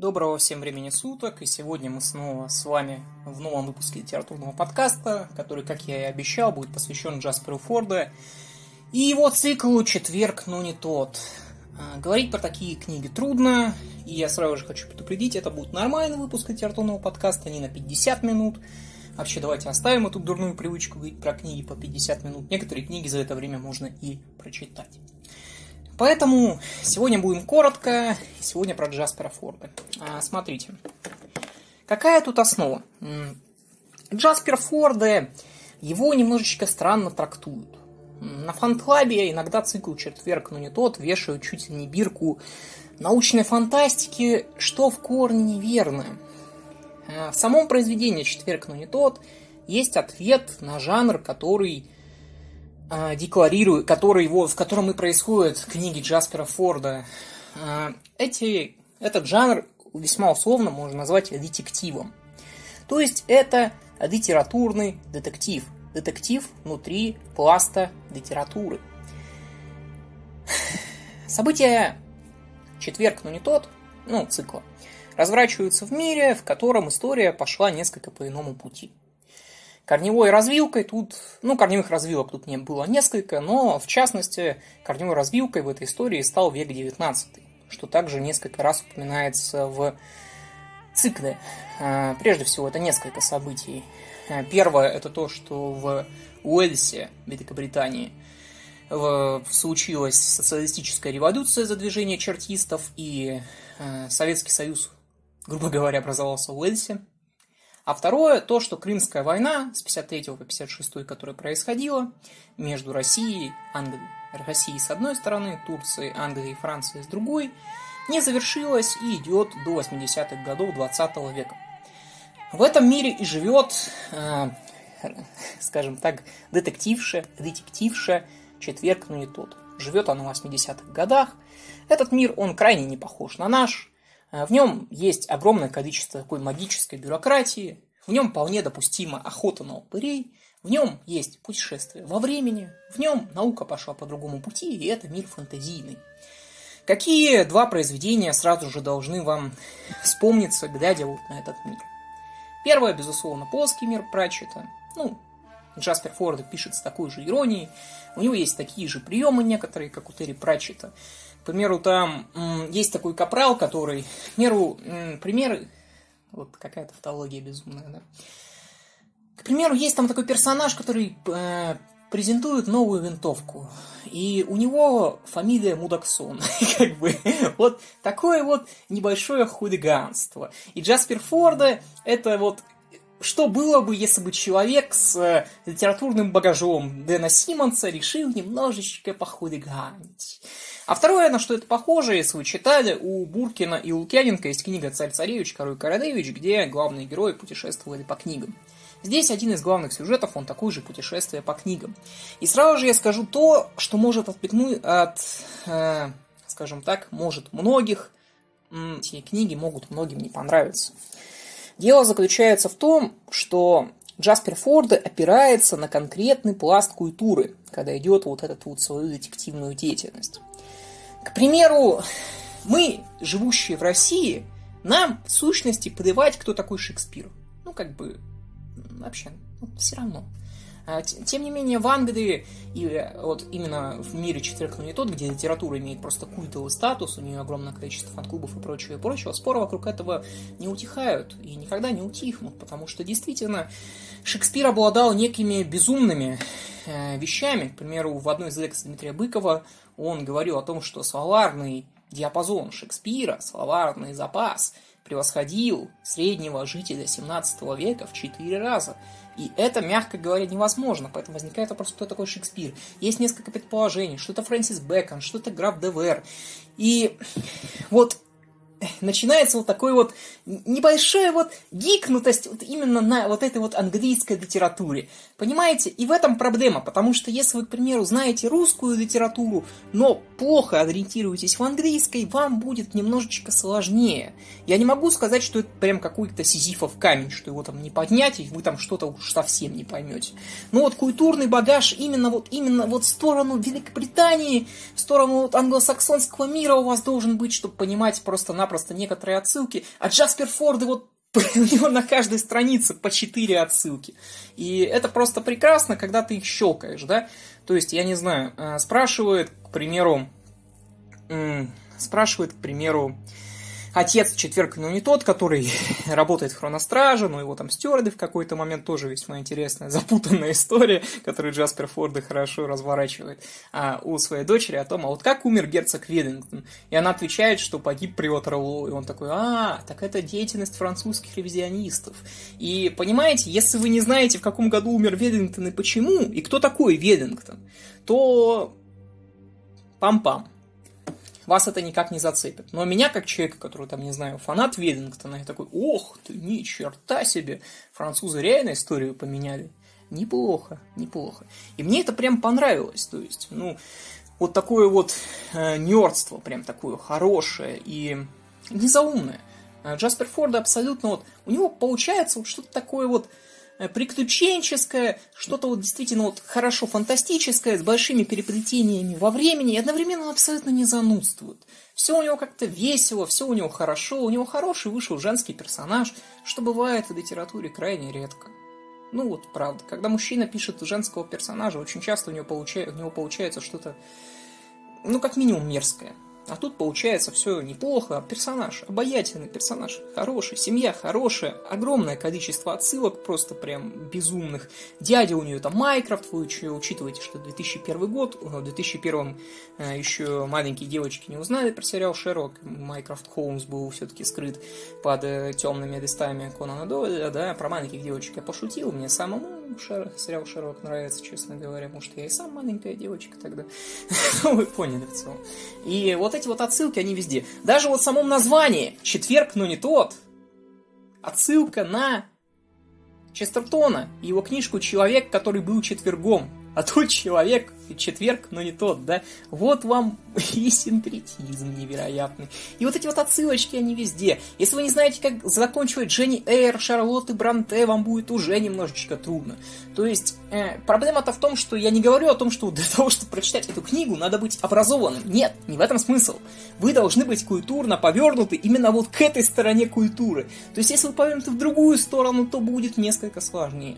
Доброго всем времени суток, и сегодня мы снова с вами в новом выпуске литературного подкаста, который, как я и обещал, будет посвящен Джасперу Форда и его циклу «Четверг, но не тот». А, говорить про такие книги трудно, и я сразу же хочу предупредить, это будет нормальный выпуск литературного подкаста, не на 50 минут. Вообще, давайте оставим эту дурную привычку говорить про книги по 50 минут. Некоторые книги за это время можно и прочитать. Поэтому сегодня будем коротко, сегодня про Джаспера Форда. А, смотрите, какая тут основа? Джаспер Форда, его немножечко странно трактуют. На фан-клабе иногда цикл «Четверг, но не тот» вешают чуть ли не бирку научной фантастики, что в корне неверно. А, в самом произведении «Четверг, но не тот» есть ответ на жанр, который декларирует, который его, в котором и происходят книги Джаспера Форда. А, эти, этот жанр весьма условно можно назвать детективом. То есть это литературный детектив. Детектив внутри пласта литературы. События четверг, но не тот, ну, цикла, разворачиваются в мире, в котором история пошла несколько по иному пути. Корневой развилкой тут, ну, корневых развилок тут не было несколько, но, в частности, корневой развилкой в этой истории стал век XIX, что также несколько раз упоминается в цикле. А, прежде всего, это несколько событий. А, первое – это то, что в Уэльсе, Великобритании, случилась социалистическая революция за движение чертистов, и а, Советский Союз, грубо говоря, образовался в Уэльсе. А второе, то, что Крымская война с 53 по 56, которая происходила между Россией, Англией, Россией с одной стороны, Турцией, Англией и Францией с другой, не завершилась и идет до 80-х годов 20 века. В этом мире и живет, э, скажем так, детективша, детективша четверг, но не тот. Живет она в 80-х годах. Этот мир, он крайне не похож на наш, Э, в нем есть огромное количество такой магической бюрократии, в нем вполне допустима охота на упырей, в нем есть путешествие во времени, в нем наука пошла по другому пути, и это мир фантазийный. Какие два произведения сразу же должны вам вспомниться, глядя вот на этот мир? Первое, безусловно, плоский мир Пратчета. Ну, Джаспер Форд пишет с такой же иронией. У него есть такие же приемы некоторые, как у Терри Пратчета. К примеру, там есть такой капрал, который, к примеру, примеры, вот какая-то тавтология безумная, да. К примеру, есть там такой персонаж, который э, презентует новую винтовку. И у него фамилия Мудаксон. как бы вот такое вот небольшое хулиганство. И Джаспер Форда это вот что было бы, если бы человек с э, литературным багажом Дэна Симмонса решил немножечко похулиганить. А второе, на что это похоже, если вы читали, у Буркина и Лукьяненко есть книга «Царь-царевич, король Королевич», где главные герои путешествовали по книгам. Здесь один из главных сюжетов, он такой же путешествие по книгам. И сразу же я скажу то, что может отпихнуть от, э, скажем так, может многих, эти книги могут многим не понравиться. Дело заключается в том, что Джаспер Форда опирается на конкретный пласт культуры, когда идет вот этот вот свою детективную деятельность. К примеру, мы, живущие в России, нам в сущности подавать, кто такой Шекспир. Ну, как бы, вообще, ну, все равно. А, тем не менее, в Англии, и э, вот именно в мире четверг, но не тот, где литература имеет просто культовый статус, у нее огромное количество фан-клубов и прочего, и прочего, споры вокруг этого не утихают и никогда не утихнут, потому что действительно Шекспир обладал некими безумными э, вещами. К примеру, в одной из лекций Дмитрия Быкова он говорил о том, что словарный диапазон Шекспира, словарный запас превосходил среднего жителя 17 века в 4 раза. И это, мягко говоря, невозможно. Поэтому возникает вопрос, кто такой Шекспир. Есть несколько предположений, что это Фрэнсис Бэкон, что это граф Девер. И вот начинается вот такой вот небольшая вот гикнутость вот именно на вот этой вот английской литературе. Понимаете? И в этом проблема, потому что если вы, к примеру, знаете русскую литературу, но плохо ориентируетесь в английской, вам будет немножечко сложнее. Я не могу сказать, что это прям какой-то сизифов камень, что его там не поднять, и вы там что-то уж совсем не поймете. Но вот культурный багаж именно вот, именно вот в сторону Великобритании, в сторону вот англосаксонского мира у вас должен быть, чтобы понимать просто-напросто просто некоторые отсылки. А Джаспер Форд, вот у него на каждой странице по 4 отсылки. И это просто прекрасно, когда ты их щелкаешь, да? То есть, я не знаю, э, спрашивает, к примеру, спрашивает, к примеру, Отец четверг, но не тот, который работает в хроностраже, но его там стюарды в какой-то момент тоже весьма интересная, запутанная история, которую Джаспер Форда хорошо разворачивает а, у своей дочери о том, а вот как умер герцог Ведингтон? И она отвечает, что погиб при Ватерлоо, и он такой, а, так это деятельность французских ревизионистов. И понимаете, если вы не знаете, в каком году умер Ведингтон и почему, и кто такой Ведингтон, то пам-пам вас это никак не зацепит. Но меня, как человека, который, там, не знаю, фанат Ведингтона, я такой, ох ты, ни черта себе, французы реально историю поменяли. Неплохо, неплохо. И мне это прям понравилось, то есть, ну, вот такое вот э, нердство, прям такое хорошее и незаумное. Э, Джаспер Форда абсолютно вот, у него получается вот что-то такое вот, Э, приключенческое, что-то вот действительно вот хорошо фантастическое, с большими переплетениями во времени, и одновременно он абсолютно не занудствует. Все у него как-то весело, все у него хорошо, у него хороший вышел женский персонаж, что бывает в литературе крайне редко. Ну вот, правда, когда мужчина пишет женского персонажа, очень часто у него, получается, у него получается что-то, ну, как минимум, мерзкое. А тут получается все неплохо. Персонаж, обаятельный персонаж, хороший, семья хорошая, огромное количество отсылок, просто прям безумных. Дядя у нее там Майкрофт, вы учитываете, что 2001 год, в 2001 э, еще маленькие девочки не узнали про сериал Шерлок, Майкрофт Холмс был все-таки скрыт под э, темными листами Конана Дойля, да, про маленьких девочек я пошутил, мне самому Шер... сериал Шерлок нравится, честно говоря, может я и сам маленькая девочка тогда, ну вы поняли в целом. И вот эти вот отсылки, они везде. Даже вот в самом названии «Четверг, но не тот» отсылка на Честертона и его книжку «Человек, который был четвергом». А тут человек четверг, но не тот, да? Вот вам и синкретизм невероятный. И вот эти вот отсылочки, они везде. Если вы не знаете, как заканчивать Дженни Эйр, Шарлотты Бранте, вам будет уже немножечко трудно. То есть, э, проблема-то в том, что я не говорю о том, что для того, чтобы прочитать эту книгу, надо быть образованным. Нет, не в этом смысл. Вы должны быть культурно повернуты именно вот к этой стороне культуры. То есть, если вы повернуты в другую сторону, то будет несколько сложнее.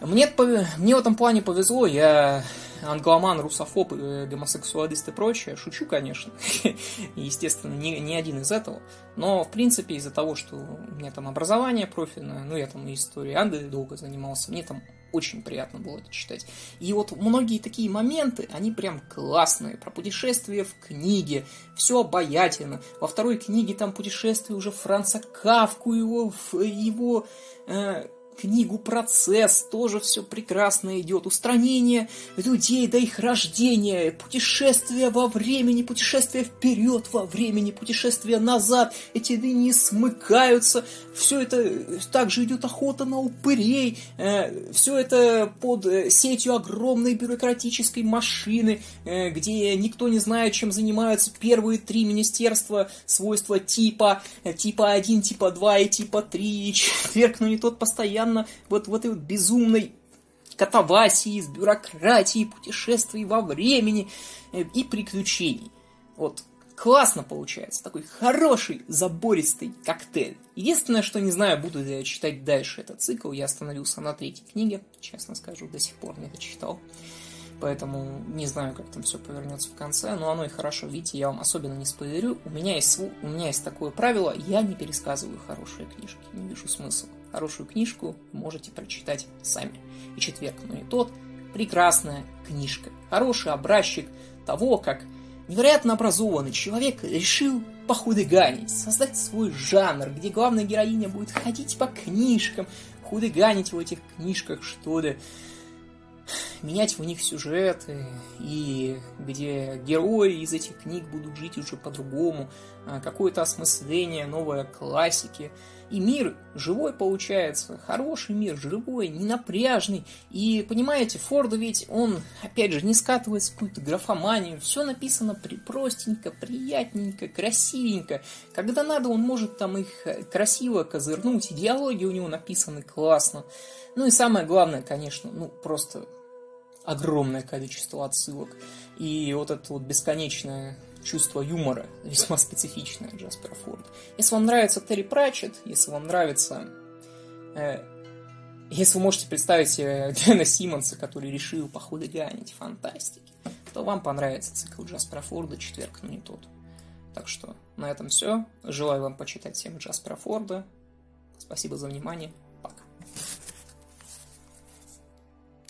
Мне, мне в этом плане повезло, я англоман, русофоб, э, гомосексуалист и прочее. Шучу, конечно. Естественно, не, не один из этого. Но, в принципе, из-за того, что у меня там образование профильное, ну, я там историей Анды долго занимался, мне там очень приятно было это читать. И вот многие такие моменты, они прям классные. Про путешествие в книге, все обаятельно. Во второй книге там путешествие уже Франца Кавку, его, его э, книгу «Процесс» тоже все прекрасно идет. Устранение людей до их рождения, путешествие во времени, путешествие вперед во времени, путешествие назад. Эти линии смыкаются. Все это также идет охота на упырей. Э, все это под э, сетью огромной бюрократической машины, э, где никто не знает, чем занимаются первые три министерства свойства типа, типа 1, типа 2 и типа 3. Четверг, но не тот постоянно постоянно вот в этой вот безумной катавасии, с бюрократией, путешествий во времени э, и приключений. Вот классно получается, такой хороший забористый коктейль. Единственное, что не знаю, буду ли я читать дальше этот цикл, я остановился на третьей книге, честно скажу, до сих пор не дочитал. Поэтому не знаю, как там все повернется в конце, но оно и хорошо. Видите, я вам особенно не спойлерю. У меня есть, у меня есть такое правило, я не пересказываю хорошие книжки, не вижу смысла. Хорошую книжку можете прочитать сами. И четверг, но не тот, прекрасная книжка. Хороший образчик того, как невероятно образованный человек решил похудыганить, создать свой жанр, где главная героиня будет ходить по книжкам, худыганить в этих книжках, что ли, менять в них сюжеты, и где герои из этих книг будут жить уже по-другому, а, какое-то осмысление, новое классики. И мир живой получается, хороший мир, живой, ненапряжный. И понимаете, Форду ведь он, опять же, не скатывается в какую-то графоманию. Все написано при простенько, приятненько, красивенько. Когда надо, он может там их красиво козырнуть. И диалоги у него написаны классно. Ну и самое главное, конечно, ну просто огромное количество отсылок. И вот это вот бесконечное чувство юмора весьма специфичное Джаспера Форда. Если вам нравится Терри Пратчетт, если вам нравится... Э, если вы можете представить себе Дэна Симмонса, который решил похулиганить фантастики, то вам понравится цикл Джаспера Форда «Четверг, но не тот». Так что на этом все. Желаю вам почитать всем Джаспера Форда. Спасибо за внимание.